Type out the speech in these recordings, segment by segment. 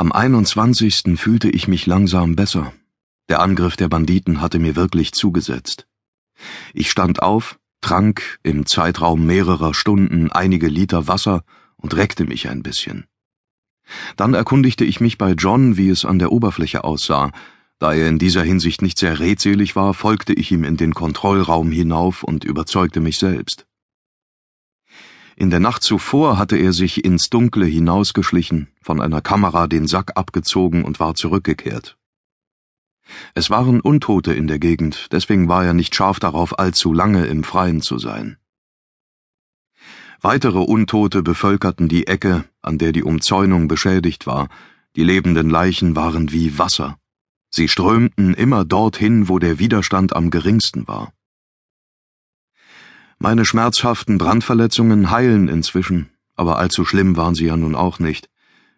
Am 21. fühlte ich mich langsam besser. Der Angriff der Banditen hatte mir wirklich zugesetzt. Ich stand auf, trank im Zeitraum mehrerer Stunden einige Liter Wasser und reckte mich ein bisschen. Dann erkundigte ich mich bei John, wie es an der Oberfläche aussah. Da er in dieser Hinsicht nicht sehr redselig war, folgte ich ihm in den Kontrollraum hinauf und überzeugte mich selbst. In der Nacht zuvor hatte er sich ins Dunkle hinausgeschlichen, von einer Kamera den Sack abgezogen und war zurückgekehrt. Es waren Untote in der Gegend, deswegen war er nicht scharf darauf, allzu lange im Freien zu sein. Weitere Untote bevölkerten die Ecke, an der die Umzäunung beschädigt war, die lebenden Leichen waren wie Wasser. Sie strömten immer dorthin, wo der Widerstand am geringsten war. Meine schmerzhaften Brandverletzungen heilen inzwischen, aber allzu schlimm waren sie ja nun auch nicht.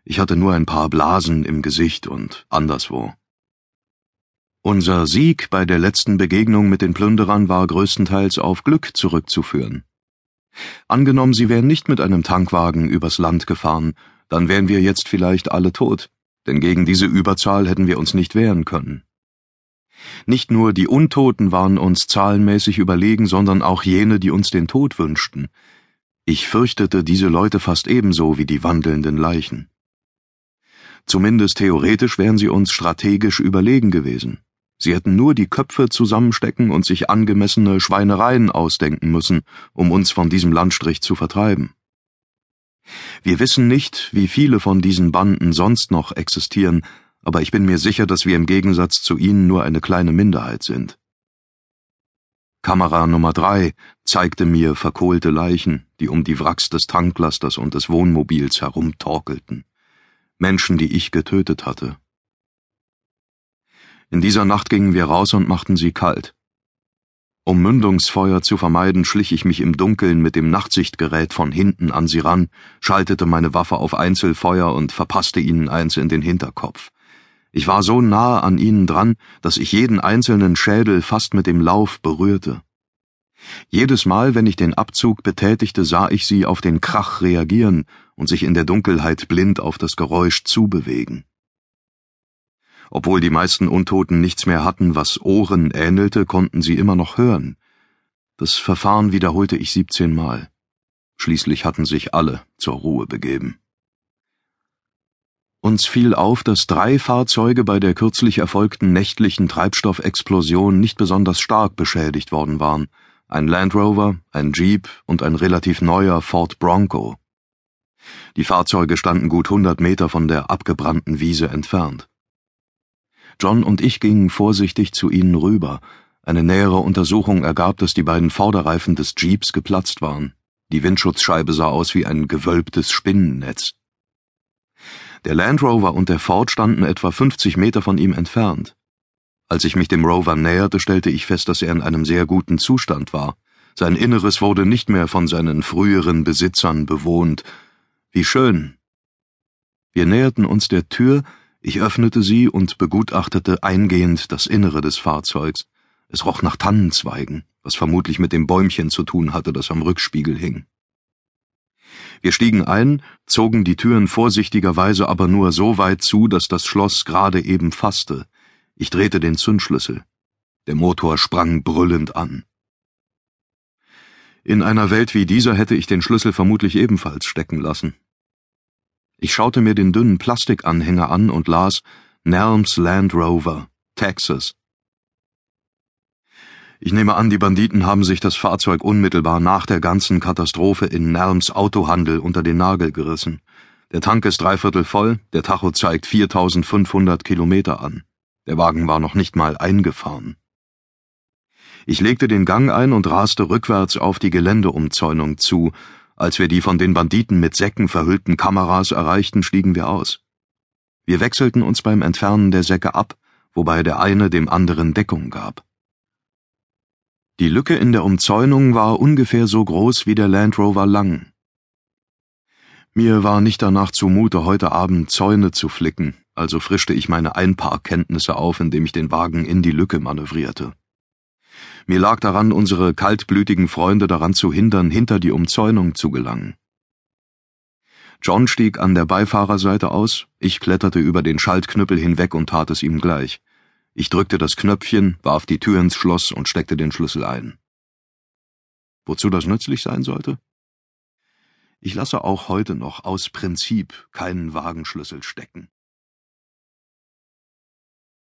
Ich hatte nur ein paar Blasen im Gesicht und anderswo. Unser Sieg bei der letzten Begegnung mit den Plünderern war größtenteils auf Glück zurückzuführen. Angenommen, sie wären nicht mit einem Tankwagen übers Land gefahren, dann wären wir jetzt vielleicht alle tot, denn gegen diese Überzahl hätten wir uns nicht wehren können. Nicht nur die Untoten waren uns zahlenmäßig überlegen, sondern auch jene, die uns den Tod wünschten. Ich fürchtete diese Leute fast ebenso wie die wandelnden Leichen. Zumindest theoretisch wären sie uns strategisch überlegen gewesen. Sie hätten nur die Köpfe zusammenstecken und sich angemessene Schweinereien ausdenken müssen, um uns von diesem Landstrich zu vertreiben. Wir wissen nicht, wie viele von diesen Banden sonst noch existieren, aber ich bin mir sicher, dass wir im Gegensatz zu ihnen nur eine kleine Minderheit sind. Kamera Nummer drei zeigte mir verkohlte Leichen, die um die Wracks des Tanklasters und des Wohnmobils herumtorkelten. Menschen, die ich getötet hatte. In dieser Nacht gingen wir raus und machten sie kalt. Um Mündungsfeuer zu vermeiden, schlich ich mich im Dunkeln mit dem Nachtsichtgerät von hinten an sie ran, schaltete meine Waffe auf Einzelfeuer und verpasste ihnen eins in den Hinterkopf. Ich war so nahe an ihnen dran, dass ich jeden einzelnen Schädel fast mit dem Lauf berührte. Jedes Mal, wenn ich den Abzug betätigte, sah ich sie auf den Krach reagieren und sich in der Dunkelheit blind auf das Geräusch zubewegen. Obwohl die meisten Untoten nichts mehr hatten, was Ohren ähnelte, konnten sie immer noch hören. Das Verfahren wiederholte ich siebzehnmal. Schließlich hatten sich alle zur Ruhe begeben. Uns fiel auf, dass drei Fahrzeuge bei der kürzlich erfolgten nächtlichen Treibstoffexplosion nicht besonders stark beschädigt worden waren. Ein Land Rover, ein Jeep und ein relativ neuer Ford Bronco. Die Fahrzeuge standen gut hundert Meter von der abgebrannten Wiese entfernt. John und ich gingen vorsichtig zu ihnen rüber. Eine nähere Untersuchung ergab, dass die beiden Vorderreifen des Jeeps geplatzt waren. Die Windschutzscheibe sah aus wie ein gewölbtes Spinnennetz. Der Land Rover und der Ford standen etwa 50 Meter von ihm entfernt. Als ich mich dem Rover näherte, stellte ich fest, dass er in einem sehr guten Zustand war. Sein Inneres wurde nicht mehr von seinen früheren Besitzern bewohnt. Wie schön. Wir näherten uns der Tür, ich öffnete sie und begutachtete eingehend das Innere des Fahrzeugs. Es roch nach Tannenzweigen, was vermutlich mit dem Bäumchen zu tun hatte, das am Rückspiegel hing. Wir stiegen ein, zogen die Türen vorsichtigerweise aber nur so weit zu, dass das Schloss gerade eben fasste. Ich drehte den Zündschlüssel. Der Motor sprang brüllend an. In einer Welt wie dieser hätte ich den Schlüssel vermutlich ebenfalls stecken lassen. Ich schaute mir den dünnen Plastikanhänger an und las Nelms Land Rover, Texas, ich nehme an, die Banditen haben sich das Fahrzeug unmittelbar nach der ganzen Katastrophe in Nelms Autohandel unter den Nagel gerissen. Der Tank ist dreiviertel voll, der Tacho zeigt 4500 Kilometer an. Der Wagen war noch nicht mal eingefahren. Ich legte den Gang ein und raste rückwärts auf die Geländeumzäunung zu. Als wir die von den Banditen mit Säcken verhüllten Kameras erreichten, stiegen wir aus. Wir wechselten uns beim Entfernen der Säcke ab, wobei der eine dem anderen Deckung gab. Die Lücke in der Umzäunung war ungefähr so groß wie der Land Rover lang. Mir war nicht danach zumute, heute Abend Zäune zu flicken, also frischte ich meine Einparkkenntnisse auf, indem ich den Wagen in die Lücke manövrierte. Mir lag daran, unsere kaltblütigen Freunde daran zu hindern, hinter die Umzäunung zu gelangen. John stieg an der Beifahrerseite aus, ich kletterte über den Schaltknüppel hinweg und tat es ihm gleich. Ich drückte das Knöpfchen, warf die Tür ins Schloss und steckte den Schlüssel ein. Wozu das nützlich sein sollte? Ich lasse auch heute noch aus Prinzip keinen Wagenschlüssel stecken.